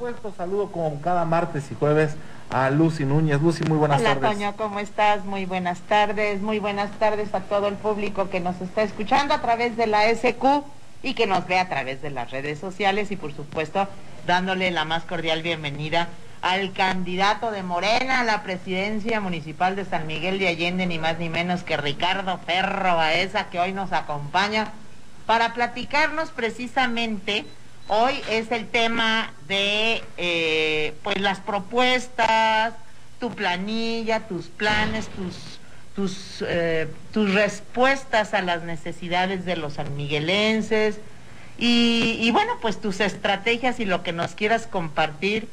supuesto, saludo como cada martes y jueves a Lucy Núñez. Lucy, muy buenas Hola, tardes. Toño, ¿cómo estás? Muy buenas tardes. Muy buenas tardes a todo el público que nos está escuchando a través de la SQ y que nos ve a través de las redes sociales y por supuesto dándole la más cordial bienvenida al candidato de Morena a la presidencia municipal de San Miguel de Allende, ni más ni menos que Ricardo Ferro Baeza, que hoy nos acompaña para platicarnos precisamente, hoy es el tema de eh, pues las propuestas, tu planilla, tus planes, tus, tus, eh, tus respuestas a las necesidades de los sanmiguelenses y, y bueno, pues tus estrategias y lo que nos quieras compartir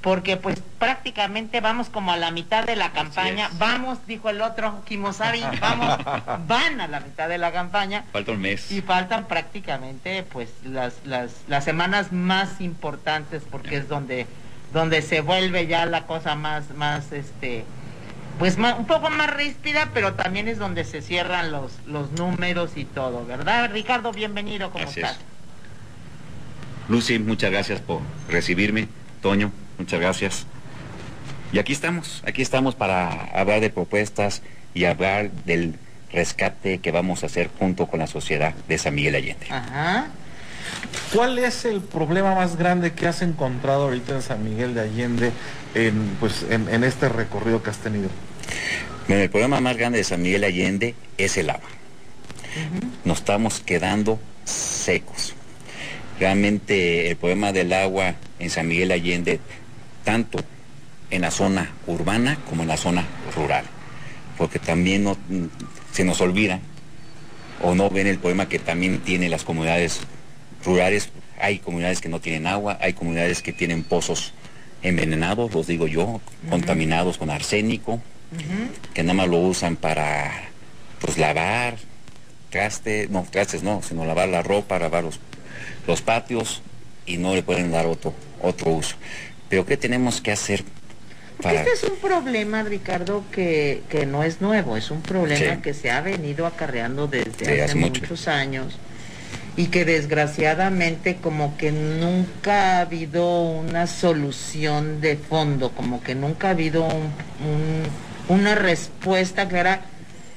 porque pues prácticamente vamos como a la mitad de la campaña, vamos, dijo el otro, Kimosabi, vamos, van a la mitad de la campaña. Falta un mes. Y faltan prácticamente pues las, las, las semanas más importantes porque es donde, donde se vuelve ya la cosa más, más este pues más, un poco más ríspida, pero también es donde se cierran los, los números y todo, ¿verdad? Ricardo, bienvenido, ¿cómo Gracias. estás? Lucy, muchas gracias por recibirme. Toño, muchas gracias. Y aquí estamos, aquí estamos para hablar de propuestas y hablar del rescate que vamos a hacer junto con la sociedad de San Miguel Allende. Ajá. ¿Cuál es el problema más grande que has encontrado ahorita en San Miguel de Allende en, pues, en, en este recorrido que has tenido? Bueno, el problema más grande de San Miguel Allende es el agua. Nos estamos quedando secos. Realmente el problema del agua en San Miguel Allende, tanto en la zona urbana como en la zona rural, porque también no- se nos olvida o no ven el problema que también tienen las comunidades rurales. Hay comunidades que no tienen agua, hay comunidades que tienen pozos envenenados, los digo yo, contaminados con arsénico, que nada más lo usan para pues lavar, traste, no, trastes no, sino lavar la ropa, lavar los, los patios y no le pueden dar otro, otro uso. Pero ¿qué tenemos que hacer para... Este es un problema, Ricardo, que, que no es nuevo, es un problema Sí. que se ha venido acarreando desde Sí, hace, hace mucho. muchos años y que desgraciadamente como que nunca ha habido una solución de fondo, como que nunca ha habido un- un- una respuesta clara,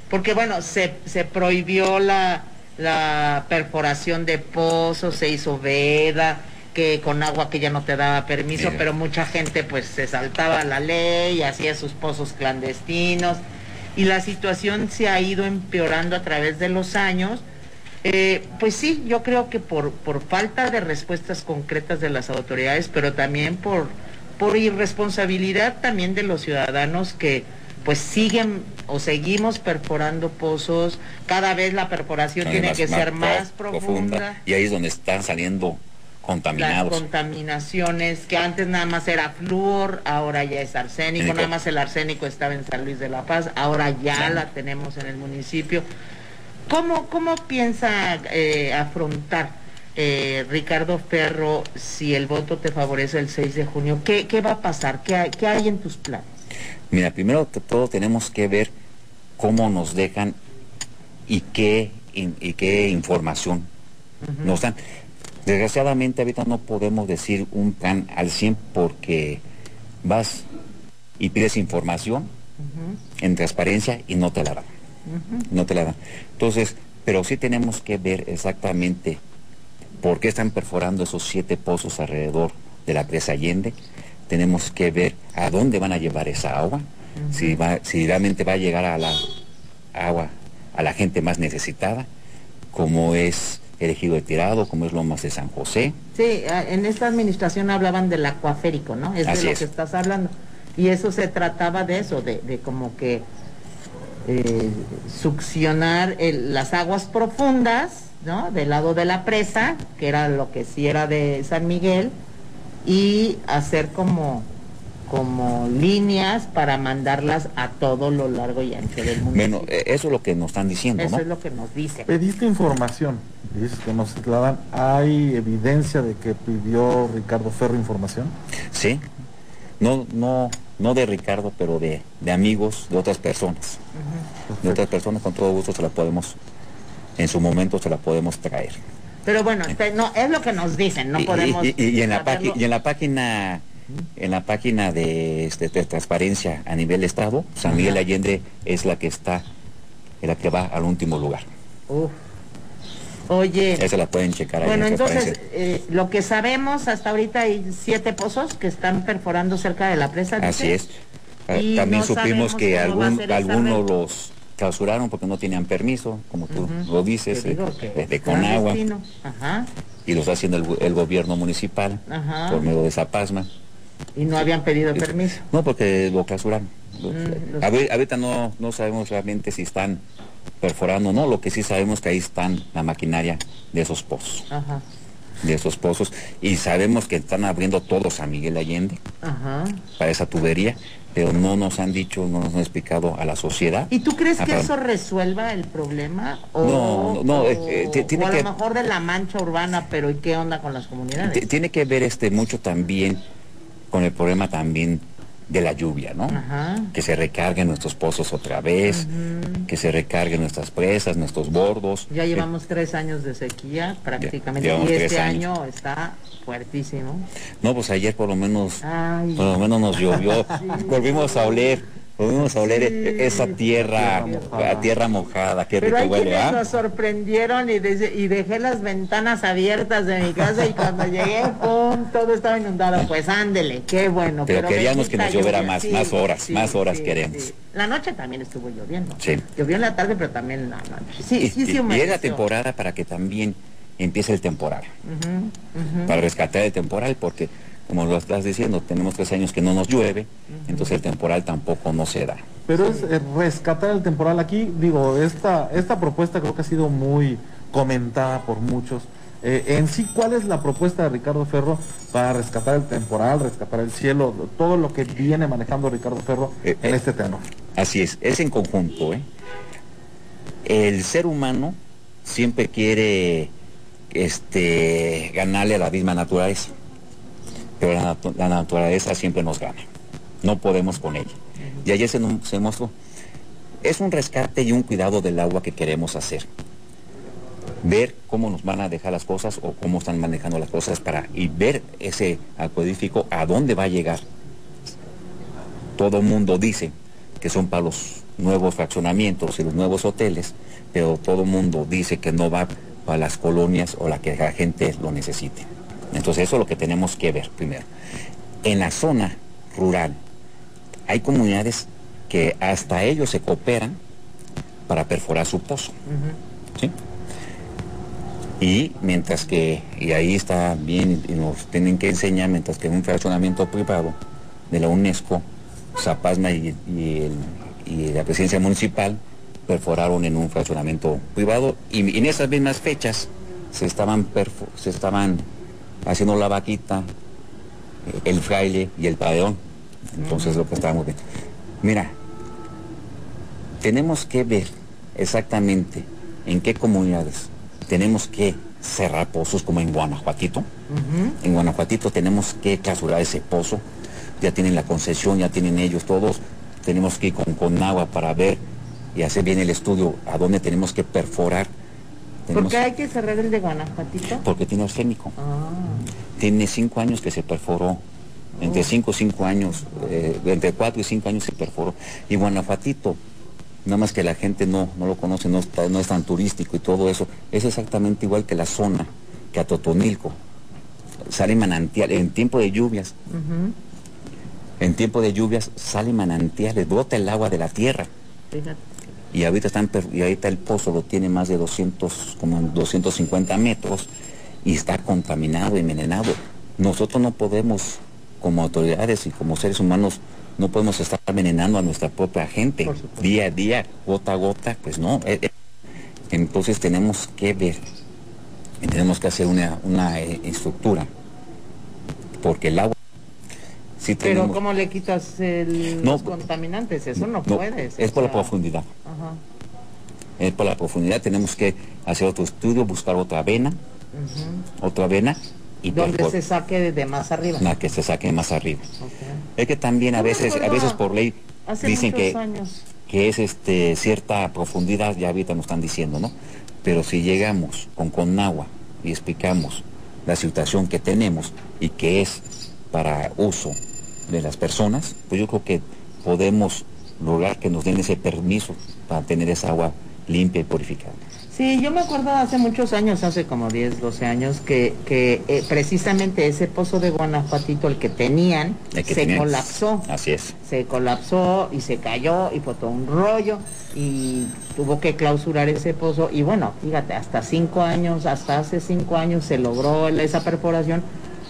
porque bueno, se, se prohibió la, la perforación de pozos, se hizo veda, que con agua que ya no te daba permiso, Mira. pero mucha gente pues se saltaba la ley, hacía sus pozos clandestinos y la situación se ha ido empeorando a través de los años. Eh, pues sí, yo creo que por, por falta de respuestas concretas de las autoridades, pero también por, por irresponsabilidad también de los ciudadanos que pues siguen o seguimos perforando pozos, cada vez la perforación tiene que ser más pro- profunda Y ahí es donde están saliendo las contaminados. contaminaciones, que antes nada más era flúor, ahora ya es arsénico, nada más el arsénico estaba en San Luis de la Paz, ahora ya la tenemos en el municipio. ¿Cómo, cómo piensa eh, afrontar eh, Ricardo Ferro si el voto te favorece el 6 de junio? ¿Qué, qué va a pasar? ¿Qué hay, qué hay en tus planes? Mira, primero que todo tenemos que ver cómo nos dejan y qué, y qué información nos dan. Desgraciadamente ahorita no podemos decir un plan al 100 porque vas y pides información en transparencia y no te la dan. No te la dan. Entonces, pero sí tenemos que ver exactamente por qué están perforando esos siete pozos alrededor de la presa Allende. Tenemos que ver a dónde van a llevar esa agua, si, va, si realmente va a llegar a la agua a la gente más necesitada, como es el ejido de Tirado, como es Lomas de San José. Sí, en esta administración hablaban del acuaférico, ¿no? Es Así de lo es. que estás hablando. Y eso se trataba de eso, de, de como que eh, succionar el- las aguas profundas, ¿no? Del lado de la presa, que era lo que sí era de San Miguel, y hacer como como líneas para mandarlas a todo lo largo y ancho del. Bueno, eh, eso es lo que nos están diciendo, eso ¿no? es lo que nos dice. Pediste información, dices que no se la dan. ¿Hay evidencia de que pidió Ricardo Ferro información? Sí. No, no, no de Ricardo, pero de, de amigos, de otras personas. De otras personas con todo gusto se la podemos, en su momento se la podemos traer. Pero bueno, este, no, es lo que nos dicen, no Y- podemos... y, y en la saberlo. página y en la página en la página de, este, de transparencia a nivel estado San Miguel. Allende es la que está la que va al último lugar Uf. Oye, esa la pueden checar ahí bueno, en entonces, eh, lo que sabemos hasta ahorita hay siete pozos que están perforando cerca de la presa. así es Ah, Y también no supimos que algún, algunos los clausuraron porque no tenían permiso como tú lo dices eh, desde gran Conagua. Ajá. y lo está haciendo el, el gobierno municipal Ajá. por medio de Zapasma Y no habían pedido permiso. No, porque lo clausuraron. Mm, los- ahorita no, no sabemos realmente si están perforando o no, lo que sí sabemos que ahí están la maquinaria de esos pozos, Ajá. de esos pozos, y sabemos que están abriendo todos a Miguel Allende Ajá. para esa tubería, pero no nos han dicho, no nos han explicado a la sociedad. ¿Y tú crees que Ajá. eso resuelva el problema? O, No, no, no, o- eh, eh, tiene o a que- lo mejor de la mancha urbana, pero ¿y qué onda con las comunidades? Tiene que ver este mucho también con el problema también de la lluvia, ¿no? Ajá. Que se recarguen nuestros pozos otra vez, que se recarguen nuestras presas, nuestros bordos. Ya Eh, llevamos tres años de sequía prácticamente y este años. año está fuertísimo. No, pues ayer por lo menos, Ay. por lo menos nos llovió. Volvimos a oler, volvimos a oler Sí. e- esa tierra, Tierra mojada. a tierra mojada, qué Pero rico hay huele, quienes ¿ah? nos sorprendieron y, de- y dejé las ventanas abiertas de mi casa y cuando llegué, ¡pum! todo estaba inundado. Pues ándele, qué bueno. Pero queríamos que nos lloviera lluvia. más, más horas, más horas queremos. sí. La noche también estuvo lloviendo. Sí. Llovió en la tarde, pero también en la noche. Sí, y, sí, sí, y- y es la temporada para que también empiece el temporal, para rescatar el temporal, porque como lo estás diciendo, tenemos tres años que no nos llueve, entonces el temporal tampoco no se da. Pero es eh, rescatar el temporal aquí, digo, esta, esta propuesta creo que ha sido muy comentada por muchos. Eh, en sí, ¿cuál es la propuesta de Ricardo Ferro para rescatar el temporal, rescatar el cielo, todo lo que viene manejando Ricardo Ferro Eh, en eh. este tenor? Así es, es en conjunto. ¿eh? El ser humano siempre quiere este, ganarle a la misma naturaleza, pero la, natu- la naturaleza siempre nos gana. No podemos con ella. Y ayer se, se mostró. Es un rescate y un cuidado del agua que queremos hacer. Ver cómo nos van a dejar las cosas o cómo están manejando las cosas para y ver ese acuedífico a dónde va a llegar todo mundo dice que son para los nuevos fraccionamientos y los nuevos hoteles, pero todo mundo dice que no va para las colonias o la que la gente lo necesite. Entonces eso es lo que tenemos que ver primero. En la zona rural hay comunidades que hasta ellos se cooperan para perforar su pozo. ¿sí? Y mientras que, y ahí está bien, y nos tienen que enseñar, mientras que en un fraccionamiento privado de la UNESCO, Zapasma y, y el- y la presidencia municipal perforaron en un fraccionamiento privado y en esas mismas fechas se estaban, se estaban haciendo la vaquita, el fraile y el padeón. Entonces lo que estábamos viendo. Mira, tenemos que ver exactamente en qué comunidades tenemos que cerrar pozos como en Guanajuatito. En Guanajuatito tenemos que clausurar ese pozo. Ya tienen la concesión, ya tienen ellos todos. Tenemos que ir con, con agua para ver y hacer bien el estudio a dónde tenemos que perforar. ¿Por Tenemos- qué hay que cerrar el de Guanajuatito? Porque tiene arsénico. Ah. Tiene cinco años que se perforó. Entre cinco y cinco años, eh, entre cuatro y cinco años se perforó. Y Guanajuatito, nada más que la gente no, no lo conoce, no, está- no es tan turístico y todo eso, es exactamente igual que la zona, que a Totonilco. Sale manantial, en tiempo de lluvias, en tiempo de lluvias sale manantiales, brota el agua de la tierra. Fíjate. Y ahorita, están, y ahorita el pozo lo tiene más de 200, como 250 metros y está contaminado, envenenado. Nosotros no podemos, como autoridades y como seres humanos, no podemos estar envenenando a nuestra propia gente día a día, gota a gota, pues no. Eh, eh, Entonces tenemos que ver, y tenemos que hacer una, una eh, estructura, porque el agua... Sí Pero tenemos- ¿cómo le quitas el- No, los contaminantes? Eso no, no, puedes. es por la profundidad. Ajá. es por la profundidad, tenemos que hacer otro estudio, buscar otra vena, otra vena y Donde se saque de, de más arriba. la que se saque más arriba. Es que también a veces, a veces por ley Hace dicen que, años. que es este cierta profundidad, ya ahorita nos están diciendo, ¿no? Pero si llegamos con con agua y explicamos la situación que tenemos y que es para uso de las personas, pues yo creo que podemos lograr que nos den ese permiso para tener esa agua limpia y purificada. Sí, yo me acuerdo hace muchos años, hace como 10, 12 años, que, que eh, precisamente ese pozo de Guanajuatito, el que tenían, se colapsó. Así es. Se colapsó y se cayó y fue todo un rollo y tuvo que clausurar ese pozo. Y bueno, fíjate, hasta cinco años, hasta hace cinco años se logró esa perforación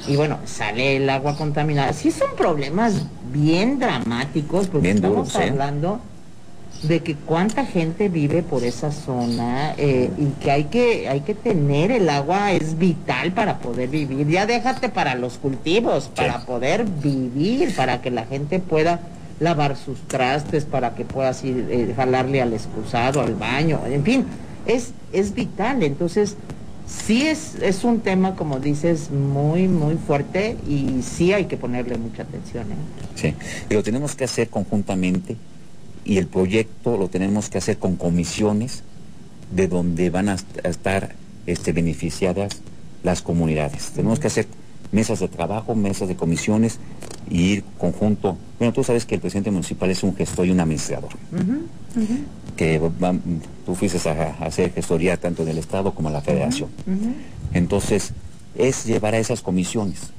y bueno, sale el agua contaminada. Sí son problemas bien dramáticos porque estamos ¿eh? hablando de que cuánta gente vive por esa zona eh, y que hay que hay que tener el agua es vital para poder vivir ya déjate para los cultivos para poder vivir para que la gente pueda lavar sus trastes para que pueda así eh, jalarle al excusado al baño en fin es es vital entonces sí es es un tema como dices muy muy fuerte y sí hay que ponerle mucha atención ¿eh? sí y lo tenemos que hacer conjuntamente y el proyecto lo tenemos que hacer con comisiones de donde van a estar este, beneficiadas las comunidades. Tenemos que hacer mesas de trabajo, mesas de comisiones y ir conjunto. Bueno, tú sabes que el presidente municipal es un gestor y un administrador. Que tú fuiste a, hacer gestoría tanto en el Estado como en la Federación. Entonces, es llevar a esas comisiones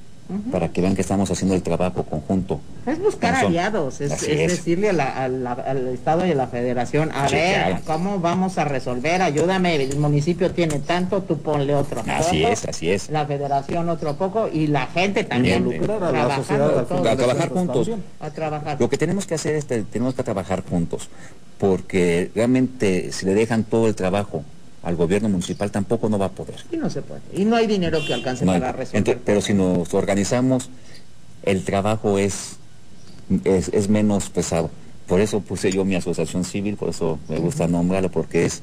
para que vean que estamos haciendo el trabajo conjunto. Es buscar aliados, es, decirle al Estado y a la Federación, a ver, ¿cómo vamos a resolver? Ayúdame, el municipio tiene tanto, tú ponle otro. Así es, así es. La Federación otro poco y la gente también. a, la sociedad, a trabajar juntos. A trabajar. Lo que tenemos que hacer es, tenemos que trabajar juntos, porque realmente si le dejan todo el trabajo al gobierno municipal tampoco no va a poder. Y no se puede. Y no hay dinero que alcance para resolver. pero si nos organizamos, el trabajo es, es, menos pesado. Por eso puse yo mi asociación civil, por eso me gusta nombrarlo, porque es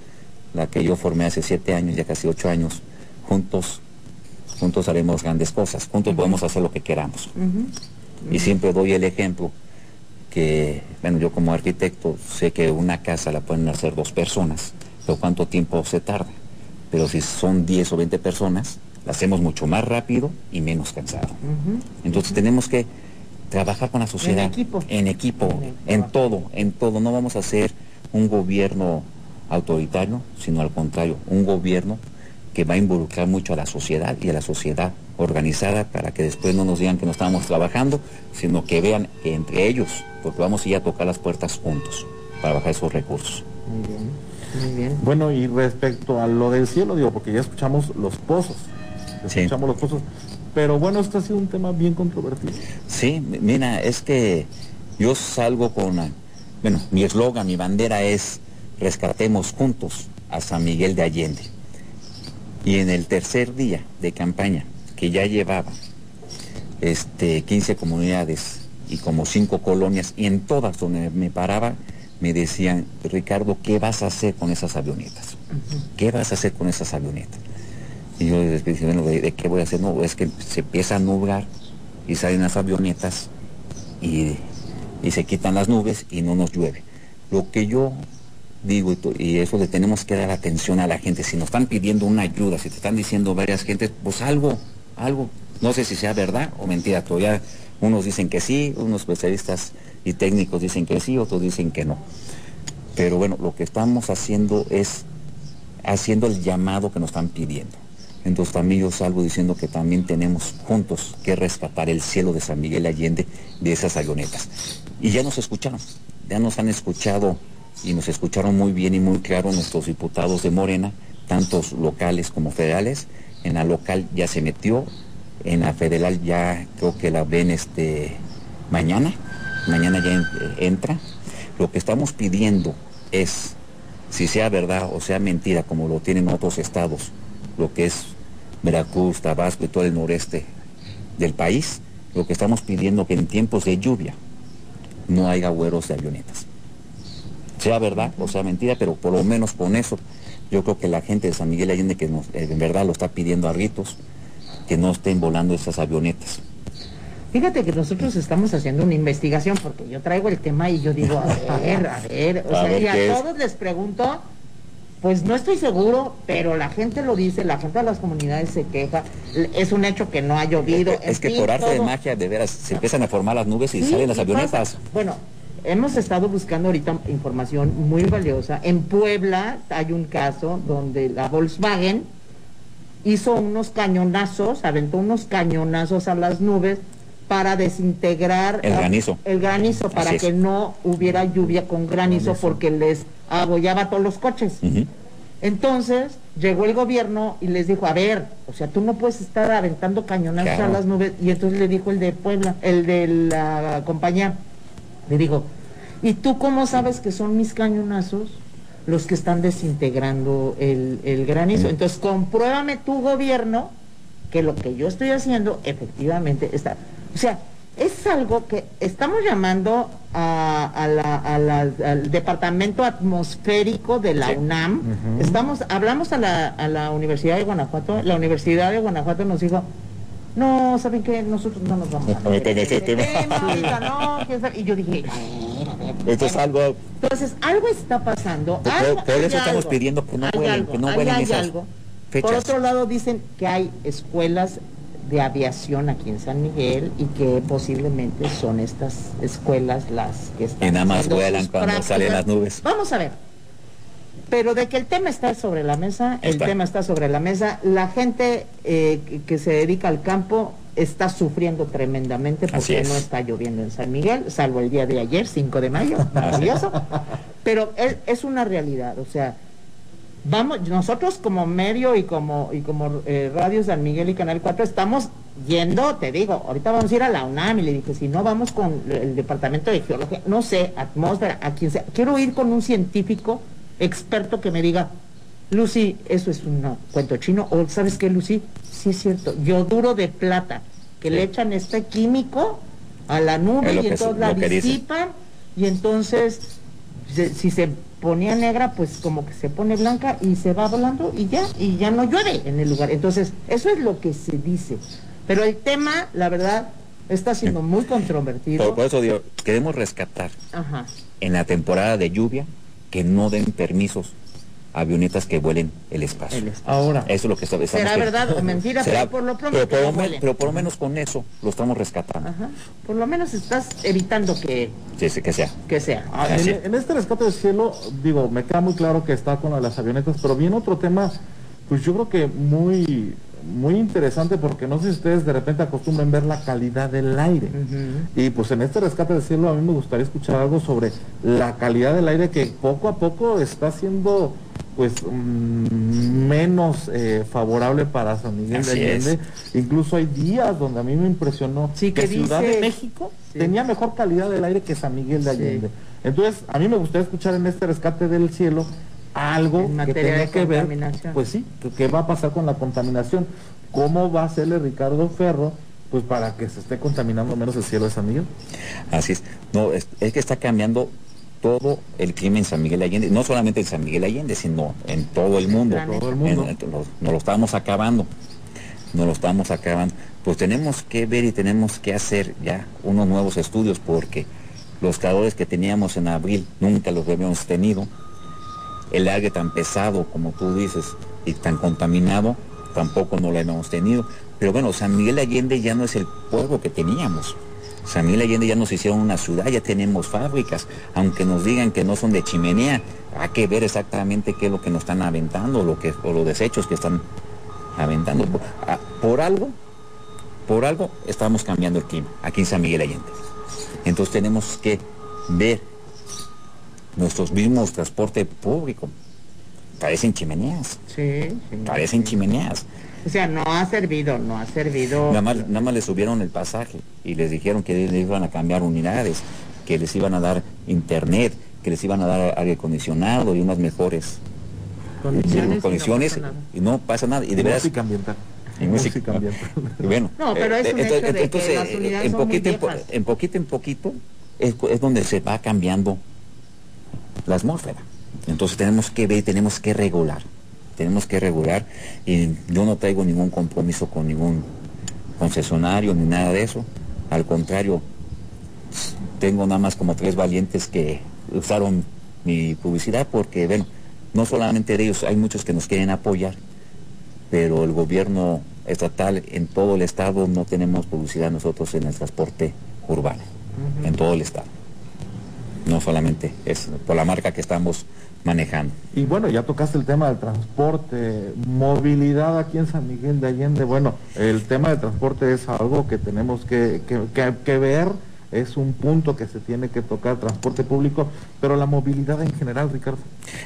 la que yo formé hace siete años, ya casi ocho años. Juntos, juntos haremos grandes cosas, juntos podemos hacer lo que queramos. Y siempre doy el ejemplo que, bueno, yo como arquitecto sé que una casa la pueden hacer dos personas cuánto tiempo se tarda. Pero si son 10 o 20 personas, la hacemos mucho más rápido y menos cansado. Entonces tenemos que trabajar con la sociedad. En equipo. En equipo, en, todo, en todo. No vamos a hacer un gobierno autoritario, sino al contrario, un gobierno que va a involucrar mucho a la sociedad y a la sociedad organizada para que después no nos digan que no estamos trabajando, sino que vean que entre ellos, porque vamos a ir a tocar las puertas juntos para bajar esos recursos. Muy bien. Bueno, y respecto a lo del cielo, digo, porque ya escuchamos los pozos. Escuchamos los pozos. Pero bueno, esto ha sido un tema bien controvertido. Sí, mira, es que yo salgo con, bueno, mi eslogan, mi bandera es rescatemos juntos a San Miguel de Allende. Y en el tercer día de campaña, que ya llevaba este, 15 comunidades y como 5 colonias, y en todas donde me paraba, me decían, Ricardo, ¿qué vas a hacer con esas avionetas? ¿Qué vas a hacer con esas avionetas? Y yo les dije, bueno, ¿de, qué voy a hacer? No, es que se empieza a nublar y salen las avionetas y, se quitan las nubes y no nos llueve. Lo que yo digo, y eso le tenemos que dar atención a la gente, si nos están pidiendo una ayuda, si te están diciendo varias gentes, pues algo, algo, no sé si sea verdad o mentira, todavía unos dicen que sí, unos especialistas y técnicos dicen que sí, otros dicen que no. Pero bueno, lo que estamos haciendo es haciendo el llamado que nos están pidiendo. Entonces también yo salgo diciendo que también tenemos juntos que rescatar el cielo de San Miguel Allende de esas avionetas. Y ya nos escucharon, ya nos han escuchado y nos escucharon muy bien y muy claro nuestros diputados de Morena, tantos locales como federales. En la local ya se metió, en la federal ya creo que la ven este mañana mañana ya entra. Lo que estamos pidiendo es, si sea verdad o sea mentira, como lo tienen otros estados, lo que es Veracruz, Tabasco y todo el noreste del país, lo que estamos pidiendo que en tiempos de lluvia no haya agüeros de avionetas. Sea verdad o sea mentira, pero por lo menos con eso yo creo que la gente de San Miguel Allende que nos, en verdad lo está pidiendo a gritos, que no estén volando esas avionetas. Fíjate que nosotros estamos haciendo una investigación porque yo traigo el tema y yo digo, a ver, a ver, o sea, y a todos les pregunto Pues no estoy seguro, pero la gente lo dice, la gente de las comunidades se queja. Es un hecho que no ha llovido. Es que por arte de magia, de veras, se empiezan a formar las nubes y salen las avionetas. Bueno, hemos estado buscando ahorita información muy valiosa. En Puebla hay un caso donde la Volkswagen hizo unos cañonazos, aventó unos cañonazos a las nubes para desintegrar el granizo, el granizo para que no hubiera lluvia con granizo, porque les abollaba todos los coches. Entonces llegó el gobierno y les dijo, a ver, o sea, tú no puedes estar aventando cañonazos a las nubes. Y entonces le dijo el de Puebla, el de la compañía, le dijo, ¿y tú cómo sabes que son mis cañonazos? los que están desintegrando el, granizo. Entonces, compruébame tu gobierno que lo que yo estoy haciendo efectivamente está. O sea, es algo que estamos llamando al departamento atmosférico de la UNAM. Estamos, hablamos a la, Universidad de Guanajuato. La Universidad de Guanajuato nos dijo, no, ¿saben qué? Nosotros no nos vamos a meter en ese tema. no, y yo dije, Entonces algo... Entonces, algo está pasando. Por, eso estamos pidiendo que no vuelen, que no vuelen esas algo. Por otro lado, dicen que hay escuelas de aviación aquí en San Miguel y que posiblemente son estas escuelas las que están. Y nada más vuelan cuando salen las nubes. Vamos a ver. Pero de que el tema está sobre la mesa, el tema está sobre la mesa. La gente eh, que se dedica al campo está sufriendo tremendamente porque no está lloviendo en San Miguel, salvo el día de ayer, 5 de mayo, maravilloso. Pero es, es una realidad, o sea, vamos, nosotros como medio y como, y como eh, Radio San Miguel y Canal 4 estamos yendo, te digo, ahorita vamos a ir a la UNAM y le dije, si no vamos con el Departamento de Geología, no sé, atmósfera, a quien sea, quiero ir con un científico experto que me diga, Lucy, eso es un cuento chino, o ¿sabes qué, Lucy? Sí es cierto, yoduro de plata, que le echan este químico a la nube y entonces la disipan y entonces si se ponía negra, pues como que se pone blanca y se va volando y ya, y ya no llueve en el lugar. Entonces, eso es lo que se dice. Pero el tema, la verdad, está siendo muy controvertido. Por, eso digo, queremos rescatar en la temporada de lluvia que no den permisos avionetas que vuelen el espacio. Ahora, eso es lo que está, ¿Será verdad o mentira? pero por lo pronto pero por, lo menos con eso lo estamos rescatando. Por lo menos estás evitando que, que sea. Que sea. Ah, en, este rescate del cielo, digo, me queda muy claro que está con las avionetas, pero viene otro tema, pues yo creo que muy muy interesante porque no sé si ustedes de repente acostumbran ver la calidad del aire. Y pues en este rescate del cielo a mí me gustaría escuchar algo sobre la calidad del aire que poco a poco está siendo pues mm, menos eh, favorable para San Miguel de Allende. Incluso hay días donde a mí me impresionó que, Ciudad de México tenía mejor calidad del aire que San Miguel de Allende. Entonces, a mí me gustaría escuchar en este rescate del cielo algo que tenga que ver, pues sí, qué va a pasar con la contaminación, cómo va a hacerle Ricardo Ferro pues para que se esté contaminando menos el cielo de San Miguel. Así es, no, es, que está cambiando todo el clima en San Miguel Allende, no solamente en San Miguel Allende, sino en todo el mundo. Todo el mundo. nos lo estamos acabando, nos lo estamos acabando. Pues tenemos que ver y tenemos que hacer ya unos nuevos estudios porque los calores que teníamos en abril nunca los habíamos tenido el aire tan pesado como tú dices y tan contaminado tampoco no lo hemos tenido. Pero bueno, San Miguel Allende ya no es el pueblo que teníamos. San Miguel Allende ya nos hicieron una ciudad, ya tenemos fábricas, aunque nos digan que no son de chimenea, hay que ver exactamente qué es lo que nos están aventando, lo que, o los desechos que están aventando. Por, ah, por algo, por algo estamos cambiando el clima aquí en San Miguel Allende. Entonces tenemos que ver nuestros mismos transporte público. Parecen chimeneas. Sí, Parecen chimeneas. O sea, no ha servido, no ha servido. Nada más, nada más les subieron el pasaje y les dijeron que les iban a cambiar unidades, que les iban a dar internet, que les iban a dar aire acondicionado y unas mejores condiciones, y, no pasa nada. Y de música ambiental. Y música ambiental. bueno, no, pero es un entonces, hecho de que las unidades en, poquito, en, poquito en poquito es, es donde se va cambiando la atmósfera. Entonces tenemos que ver, tenemos que regular, tenemos que regular y yo no traigo ningún compromiso con ningún concesionario ni nada de eso. Al contrario, tengo nada más como tres valientes que usaron mi publicidad porque, bueno, no solamente de ellos, hay muchos que nos quieren apoyar, pero el gobierno estatal en todo el estado no tenemos publicidad nosotros en el transporte urbano, en todo el estado. No solamente es por la marca que estamos manejando. Y bueno, ya tocaste el tema del transporte, movilidad aquí en San Miguel de Allende. Bueno, el tema del transporte es algo que tenemos que, que, ver, es un punto que se tiene que tocar, transporte público, pero la movilidad en general, Ricardo.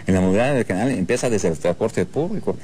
En la movilidad en general empieza desde el transporte público.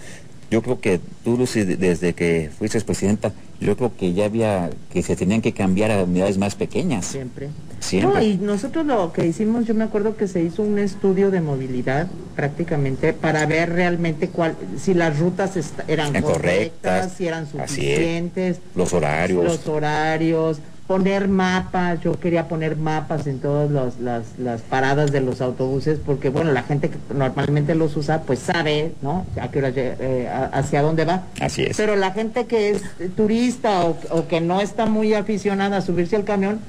Yo creo que tú, Lucy, desde que fuiste presidenta, yo creo que ya había, que se tenían que cambiar a unidades más pequeñas. Siempre. Siempre. No, y nosotros lo que hicimos, yo me acuerdo que se hizo un estudio de movilidad prácticamente para ver realmente cuál, si las rutas eran correctas, si eran suficientes. Los horarios. Los horarios, poner mapas, yo quería poner mapas en todas las, las, paradas de los autobuses, porque bueno, la gente que normalmente los usa, pues sabe, ¿no? A qué hora, eh, hacia dónde va. Así es. Pero la gente que es turista o, que no está muy aficionada a subirse al camión,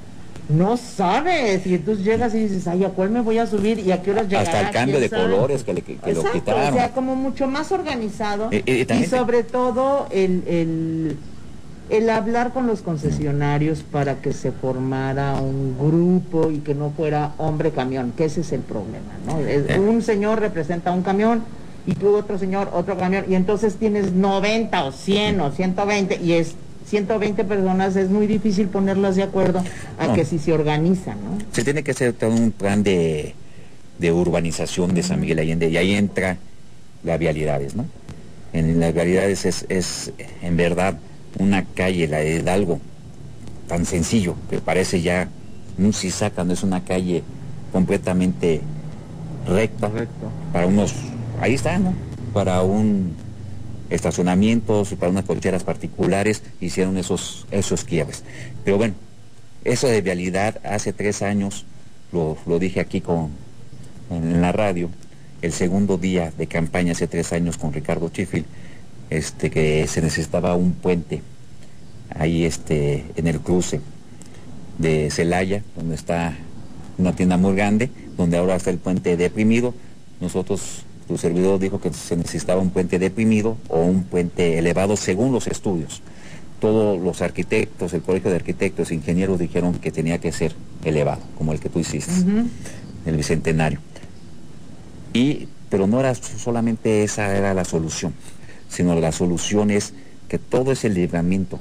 no sabe. Y entonces llegas y dices, ay, ¿a cuál me voy a subir y a qué hora llegará? Hasta el cambio de colores que, le, que lo quitaron. O sea, como mucho más organizado. Eh, eh, y sobre todo el el hablar con los concesionarios para que se formara un grupo y que no fuera hombre camión, que ese es el problema, ¿no? Un señor representa un camión y tú otro señor otro camión y entonces tienes 90 o 100 o 120 y es 120 personas es muy difícil ponerlas de acuerdo a que si se organizan, ¿no? Se tiene que hacer todo un plan de, urbanización de San Miguel Allende y ahí entra las vialidades, ¿no? En las vialidades es, es en verdad una calle, la de Hidalgo, tan sencillo, que parece ya un saca, no es una calle completamente recta, para unos, ahí está, ¿no? Para un estacionamiento, para unas cocheras particulares, hicieron esos, esos quiebres. Pero bueno, eso de vialidad, hace tres años, lo, dije aquí con, en la radio, el segundo día de campaña hace tres años con Ricardo Chifil, este, que se necesitaba un puente ahí este, en el cruce de Celaya, donde está una tienda muy grande, donde ahora está el puente deprimido. Nosotros, tu servidor dijo que se necesitaba un puente deprimido o un puente elevado según los estudios. Todos los arquitectos, el Colegio de Arquitectos e Ingenieros dijeron que tenía que ser elevado, como el que tú hiciste, el Bicentenario. Y, pero no era solamente esa era la solución sino la solución es que todo ese libramiento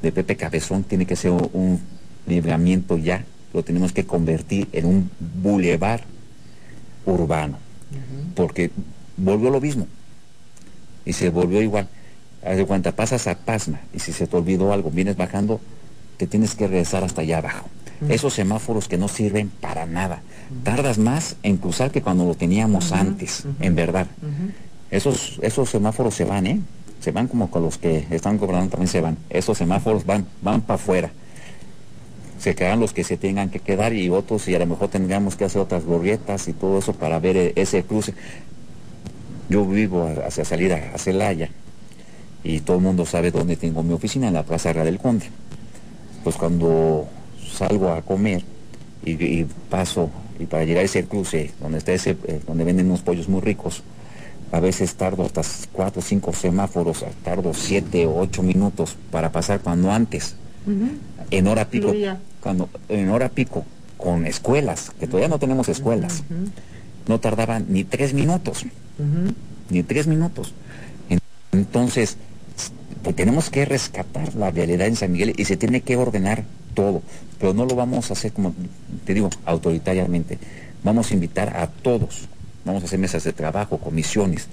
de Pepe Cabezón tiene que ser un libramiento ya, lo tenemos que convertir en un bulevar urbano, porque volvió lo mismo y se volvió igual. Haz de cuenta, pasas a Pasma y si se te olvidó algo, vienes bajando, te tienes que regresar hasta allá abajo. Esos semáforos que no sirven para nada. Tardas más en cruzar que cuando lo teníamos antes, en verdad. Esos, esos semáforos se van, ¿eh? Se van como con los que están cobrando también se van. Esos semáforos van, van para afuera. Se quedan los que se tengan que quedar y otros, y a lo mejor tengamos que hacer otras gorrietas y todo eso para ver e, ese cruce. Yo vivo hacia salir a Celaya y todo el mundo sabe dónde tengo mi oficina, en la Plaza del Conde. Pues cuando salgo a comer y, paso, y para llegar a ese cruce, donde está ese, eh, donde venden unos pollos muy ricos, a veces tardo hasta cuatro o cinco semáforos, tardo siete o ocho minutos para pasar cuando antes, en hora pico, cuando en hora pico, con escuelas, que todavía no tenemos escuelas, no tardaban ni tres minutos, ni tres minutos. Entonces, pues tenemos que rescatar la realidad en San Miguel y se tiene que ordenar todo, pero no lo vamos a hacer como, te digo, autoritariamente. Vamos a invitar a todos, vamos a hacer mesas de trabajo, comisiones,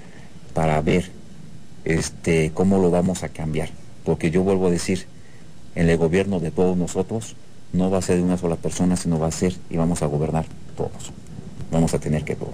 para ver este, cómo lo vamos a cambiar. Porque yo vuelvo a decir, en el gobierno de todos nosotros no va a ser de una sola persona, sino va a ser y vamos a gobernar todos. Vamos a tener que todo.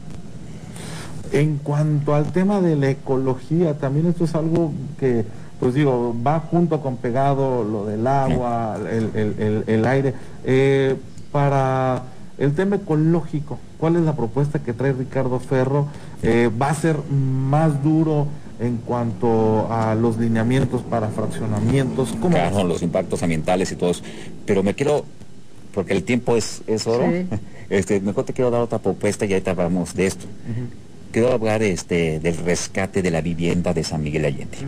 En cuanto al tema de la ecología, también esto es algo que, pues digo, va junto con pegado lo del agua, el, aire. Eh, para el tema ecológico, ¿cuál es la propuesta que trae Ricardo Ferro? Eh, ¿Va a ser más duro en cuanto a los lineamientos para fraccionamientos? ¿Cómo claro, los impactos ambientales y todos. Pero me quiero, porque el tiempo es, es oro, este, mejor te quiero dar otra propuesta y ahorita hablamos de esto. quiero hablar este, del rescate de la vivienda de San Miguel Allende.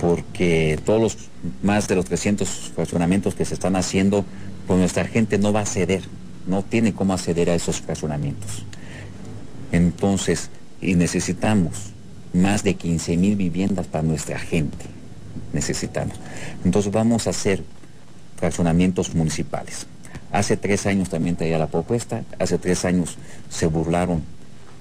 Porque todos los más de los 300 fraccionamientos que se están haciendo, pues nuestra gente no va a ceder, no tiene cómo acceder a esos fraccionamientos. Entonces, y necesitamos más de 15 mil viviendas para nuestra gente. Necesitamos. Entonces vamos a hacer fraccionamientos municipales. Hace tres años también traía la propuesta, hace tres años se burlaron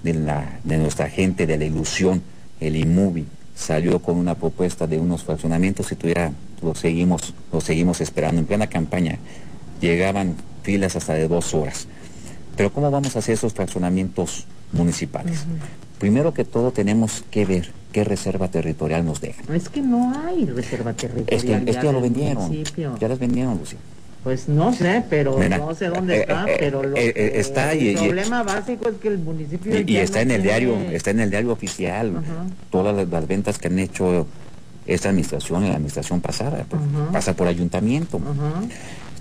de, la, de nuestra gente, de la ilusión, el IMUBI salió con una propuesta de unos fraccionamientos y todavía lo seguimos, lo seguimos esperando. En plena campaña llegaban filas hasta de dos horas. Pero ¿cómo vamos a hacer esos fraccionamientos municipales? Primero que todo tenemos que ver qué reserva territorial nos dejan. Es que no hay reserva territorial. Es que, ya lo vendieron. Ya las vendieron, Lucía. Pues no sé, pero no sé dónde eh, está, eh, pero lo eh, está el problema básico es que el municipio y, está en el diario, está en el diario oficial. Todas las, ventas que han hecho esta administración y la administración pasada, pues, pasa por ayuntamiento.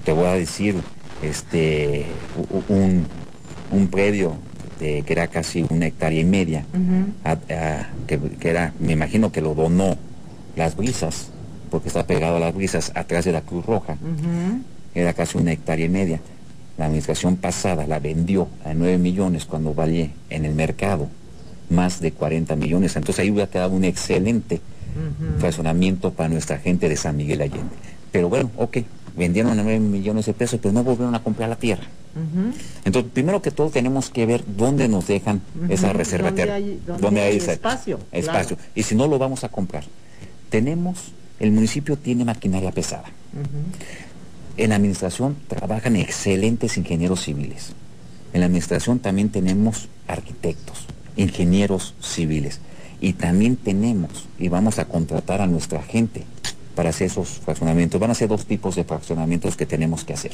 Te voy a decir, este, un, un predio de, que era casi una hectárea y media, que, que, era, me imagino que lo donó las brisas, porque está pegado a las brisas atrás de la Cruz Roja era casi una hectárea y media. La administración pasada la vendió a 9 millones cuando valía en el mercado más de 40 millones. Entonces ahí hubiera quedado un excelente razonamiento para nuestra gente de San Miguel Allende. Pero bueno, ok, vendieron a 9 millones de pesos, pero no volvieron a comprar la tierra. Entonces, primero que todo tenemos que ver dónde nos dejan esa reserva tierra. ¿Dónde, hay, espacio? Espacio. Y si no lo vamos a comprar. Tenemos, el municipio tiene maquinaria pesada. En la administración trabajan excelentes ingenieros civiles. En la administración también tenemos arquitectos, ingenieros civiles. Y también tenemos y vamos a contratar a nuestra gente para hacer esos fraccionamientos. Van a ser dos tipos de fraccionamientos que tenemos que hacer.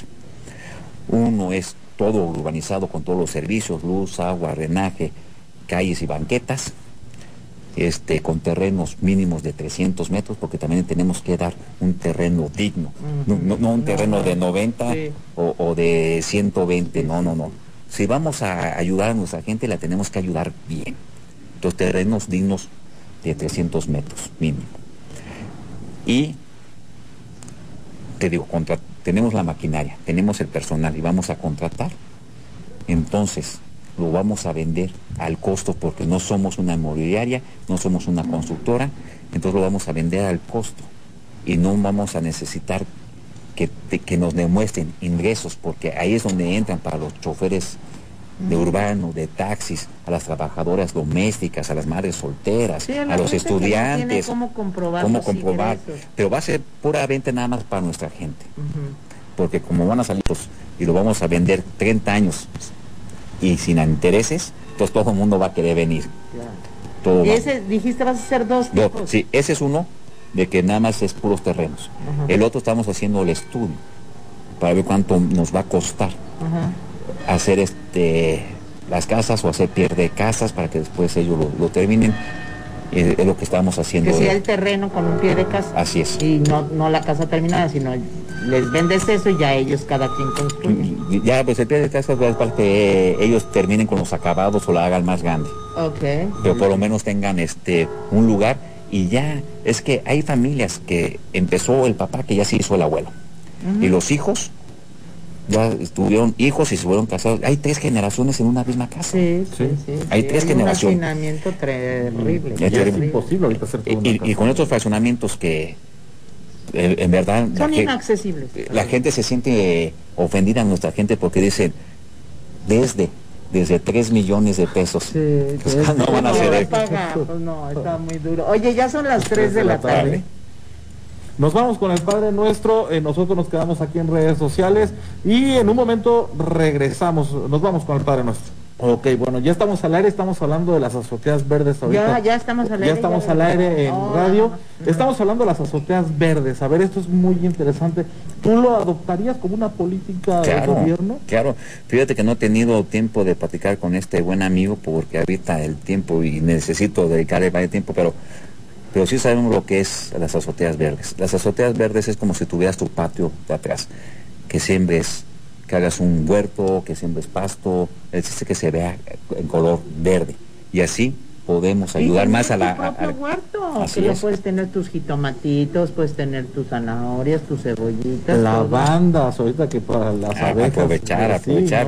Uno es todo urbanizado con todos los servicios, luz, agua, drenaje, calles y banquetas este, con terrenos mínimos de 300 metros, porque también tenemos que dar un terreno digno, no, un terreno de 90 o, de 120, no, no, no. Si vamos a ayudar a nuestra gente, la tenemos que ayudar bien. Los terrenos dignos de 300 metros mínimo. Y, te digo, tenemos la maquinaria, tenemos el personal y vamos a contratar. Entonces, lo vamos a vender al costo porque no somos una inmobiliaria, no somos una constructora, entonces lo vamos a vender al costo y no vamos a necesitar que, que nos demuestren ingresos porque ahí es donde entran para los choferes de urbano, de taxis, a las trabajadoras domésticas, a las madres solteras, a, los estudiantes. cómo comprobar. Cómo comprobar. Pero va a ser pura venta nada más para nuestra gente. Porque como van a salir y lo vamos a vender 30 años y sin intereses, entonces todo el mundo va a querer venir. ¿Y ese, dijiste, vas a hacer dos tipos? sí, ese es uno de que nada más es puros terrenos. El otro estamos haciendo el estudio para ver cuánto nos va a costar hacer este las casas o hacer pierde casas para que después ellos lo terminen es lo que estamos haciendo. Que sea el terreno con un pie de casa. Así es. Y no, no la casa terminada, sino les vendes eso y ya ellos cada quien construye. Ya, pues el pie de casa es para que ellos terminen con los acabados o la hagan más grande. Ok. Pero por lo menos tengan este un lugar y ya, es que hay familias que empezó el papá que ya se hizo el abuelo. Y los hijos ya tuvieron hijos y se fueron casados. Hay tres generaciones en una misma casa. Sí, sí, sí. Hay tres generaciones. Un fraccionamiento terrible. es imposible ahorita hacer todo y, y, con estos fraccionamientos que eh, en verdad son la inaccesibles. la gente se siente ofendida nuestra gente porque dicen desde desde 3 millones de pesos. Sí, no van a hacer pues no, está muy duro. Oye, ya son las 3 de la tarde. Nos vamos con el Padre Nuestro, eh, nosotros nos quedamos aquí en redes sociales y en un momento regresamos, nos vamos con el Padre Nuestro. Ok, bueno, ya estamos al aire, estamos hablando de las azoteas verdes ahorita. Ya, ya estamos al aire. Ya estamos al aire en radio. Estamos hablando de las azoteas verdes. A ver, esto es muy interesante. ¿Tú lo adoptarías como una política de gobierno? Claro, fíjate que no he tenido tiempo de platicar con este buen amigo porque ahorita el tiempo y necesito dedicarle varios tiempo, pero pero sí sabemos lo que es las azoteas verdes. Las azoteas verdes es como si tuvieras tu patio de atrás, que siembres, que hagas un huerto, que siembres pasto, es que se vea en color verde. Y así podemos ayudar más a la... Tu propio huerto, que lo puedes tener tus jitomatitos, puedes tener tus zanahorias, tus cebollitas. Lavandas, ahorita que para las ah, abejas. Aprovechar, pues, aprovechar.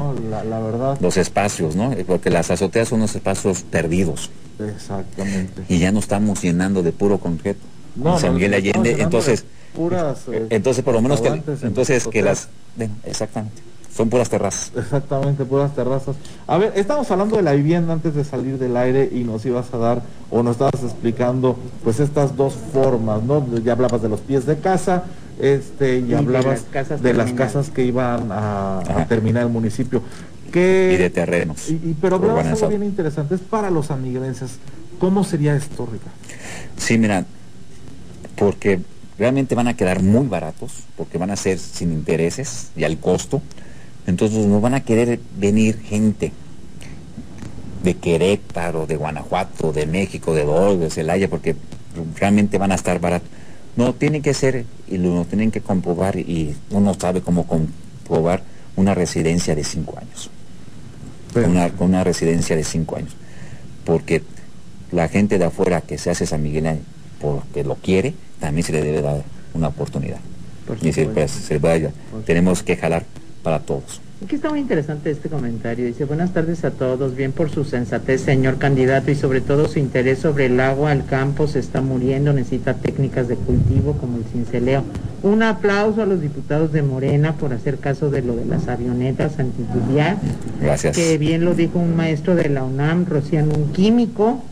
la, verdad. Los espacios, ¿no? Porque las azoteas son unos espacios perdidos. Exactamente. Y ya no estamos llenando de puro concreto. No, San Miguel Allende, entonces... Puras, eh, entonces, por lo menos que... Entonces, que las... exactamente. Son puras terrazas. Exactamente, puras terrazas. A ver, estamos hablando de la vivienda antes de salir del aire y nos ibas a dar o nos estabas explicando pues estas dos formas, ¿no? Ya hablabas de los pies de casa, este, y, hablabas de las casas, que iban a, terminar el municipio. y de terrenos. Y, pero hablabas algo bien interesante, es para los amiguerenses. ¿Cómo sería esto, Rica? Sí, mira, porque realmente van a quedar muy baratos, porque van a ser sin intereses y al costo. Entonces no van a querer venir gente de Querétaro, de Guanajuato, de México, de Dol, de Celaya, porque realmente van a estar baratos. No, tiene que ser, y lo tienen que comprobar, y uno sabe cómo comprobar una residencia de cinco años. Una, una residencia de cinco años. Porque la gente de afuera que se hace San Miguel porque lo quiere, también se le debe dar una oportunidad. y si, pues, se vaya, tenemos que jalar para todos. Aquí está muy interesante este comentario. Dice, buenas tardes a todos, bien por su sensatez, señor candidato, y sobre todo su interés sobre el agua, el campo se está muriendo, necesita técnicas de cultivo como el cinceleo. Un aplauso a los diputados de Morena por hacer caso de lo de las avionetas antidiluvias. Gracias. Que bien lo dijo un maestro de la UNAM, rocian un químico.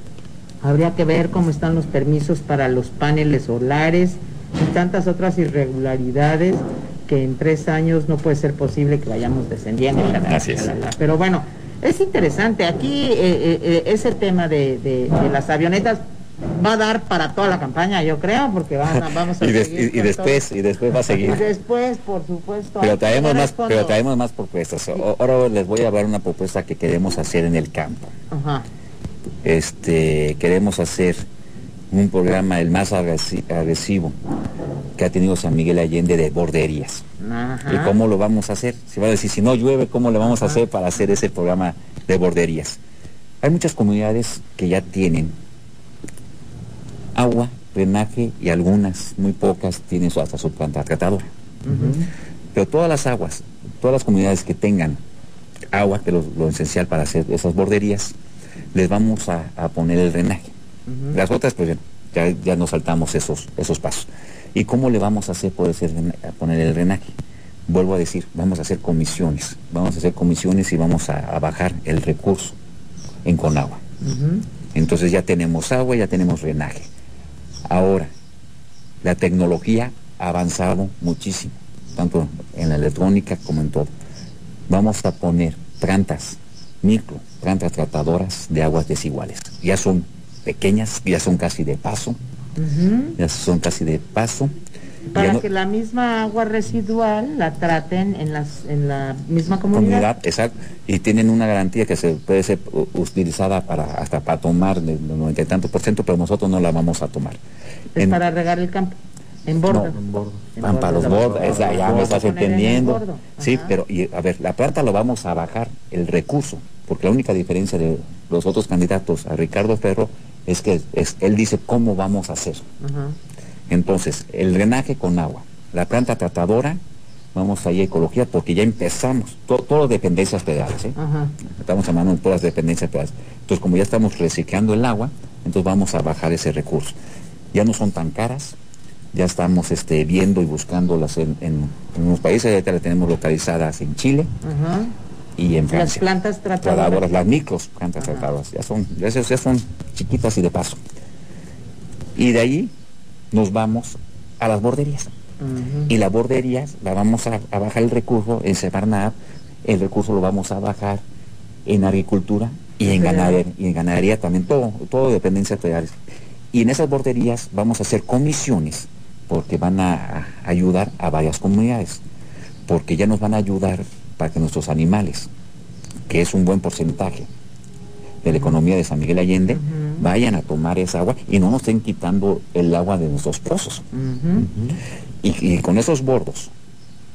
Habría que ver cómo están los permisos para los paneles solares y tantas otras irregularidades que en tres años no puede ser posible que vayamos descendiendo. Pero bueno, es interesante. Aquí eh, eh, eh, ese tema de, las avionetas va a dar para toda la campaña, yo creo, porque vamos a y, y, después y después va a seguir. Y después, por supuesto. Pero traemos más, pero traemos más propuestas. Ahora les voy a dar una propuesta que queremos hacer en el campo. Ajá. Este, queremos hacer un programa el más agresivo que ha tenido San Miguel Allende de borderías. ¿Y cómo lo vamos a hacer? Se va a decir, si no llueve, ¿cómo lo vamos a hacer para hacer ese programa de borderías? Hay muchas comunidades que ya tienen agua, drenaje y algunas, muy pocas, tienen hasta su planta tratadora. Pero todas las aguas, todas las comunidades que tengan agua, que es lo, esencial para hacer esas borderías, les vamos a, poner el drenaje. Las otras, pues ya, ya nos saltamos esos, esos pasos. ¿Y cómo le vamos a hacer por poner el drenaje? Vuelvo a decir, vamos a hacer comisiones, vamos a hacer comisiones y vamos a, bajar el recurso en Conagua. Entonces ya tenemos agua, ya tenemos drenaje. Ahora, la tecnología ha avanzado muchísimo, tanto en la electrónica como en todo. Vamos a poner plantas micro, plantas tratadoras de aguas desiguales. Ya son pequeñas, ya son casi de paso, ya son casi de paso. Para que la misma agua residual la traten en, las, en la misma comunidad. Exacto, y tienen una garantía que se puede ser utilizada para hasta para tomar del noventa y tanto por ciento, pero nosotros no la vamos a tomar. Es para regar el campo. En bordo. en bordo. Van para los bordos, ya me estás entendiendo. Sí, pero y, a ver, la planta lo vamos a bajar, el recurso, porque la única diferencia de los otros candidatos a Ricardo Ferro es que él dice cómo vamos a hacer. Entonces, el drenaje con agua, la planta tratadora, vamos ahí a ecología porque ya empezamos, todo, dependencias federales, ¿eh? estamos hablando de todas las dependencias federales. Entonces, como ya estamos reciclando el agua, entonces vamos a bajar ese recurso. Ya no son tan caras, ya estamos este, viendo y buscándolas en, en, en unos países, ya las tenemos localizadas en Chile, y en Las plantas tratadoras. Las micros plantas tratadoras, ya son, ya son chiquitas y de paso. Y de ahí nos vamos a las borderías. Y las borderías la vamos a, bajar el recurso en Semarnat, el recurso lo vamos a bajar en agricultura y en, ganadería, y en ganadería también, todo, todo dependencias federales. Y en esas borderías vamos a hacer comisiones porque van a ayudar a varias comunidades, porque ya nos van a ayudar para que nuestros animales, que es un buen porcentaje de la economía de San Miguel Allende, vayan a tomar esa agua y no nos estén quitando el agua de nuestros pozos. y, con esos bordos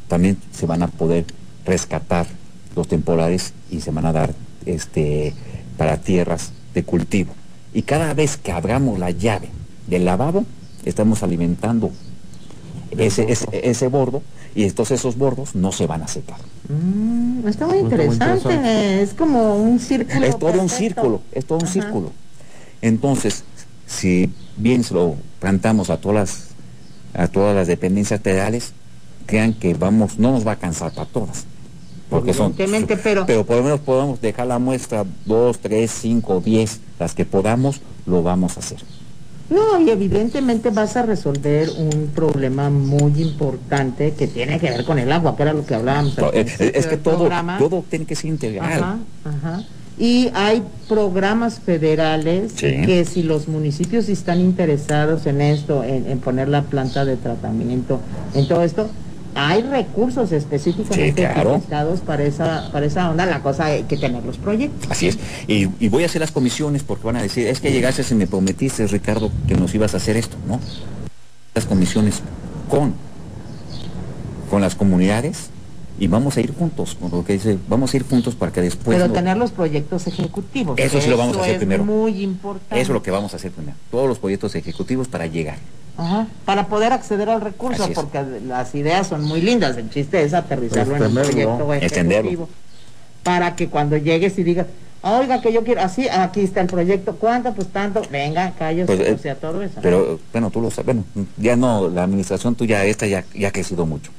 también se van a poder rescatar los temporales y se van a dar este, para tierras de cultivo. Y cada vez que abramos la llave del lavabo, estamos alimentando ese, ese, bordo y entonces esos bordos no se van a secar. Mm, está muy interesante. es como un círculo. Es todo un círculo, es todo un círculo. Entonces, si bien se lo plantamos a todas las, a todas las dependencias federales, crean que vamos, no nos va a cansar para todas. Porque son, pero... pero por lo menos podemos dejar la muestra dos, tres, cinco, diez, las que podamos, lo vamos a hacer. No, y evidentemente vas a resolver un problema muy importante que tiene que ver con el agua, que era lo que hablábamos. es, que todo, todo tiene que ser integral. Ajá, ajá. Y hay programas federales que si los municipios están interesados en esto, en poner la planta de tratamiento, en todo esto, hay recursos específicamente para esa, para esa onda, la cosa hay que tener los proyectos. Así es, y, voy a hacer las comisiones porque van a decir, es que llegaste y me prometiste, Ricardo, que nos ibas a hacer esto, ¿no? Las comisiones con, con las comunidades y vamos a ir juntos, como lo que dice, vamos a ir juntos para que después... Pero tener los proyectos ejecutivos. Eso sí lo vamos a hacer primero. muy importante. Eso es lo que vamos a hacer primero, todos los proyectos ejecutivos para llegar para poder acceder al recurso, porque las ideas son muy lindas, el chiste es aterrizarlo en un proyecto ejecutivo. Para que cuando llegues y digas, oiga, que yo quiero, así, aquí está el proyecto, ¿cuánto? Pues tanto, venga, cállate, pues, o eh, sea, todo eso. Pero, bueno, tú lo sabes, bueno, ya no, la administración tuya esta ya, ya ha crecido mucho.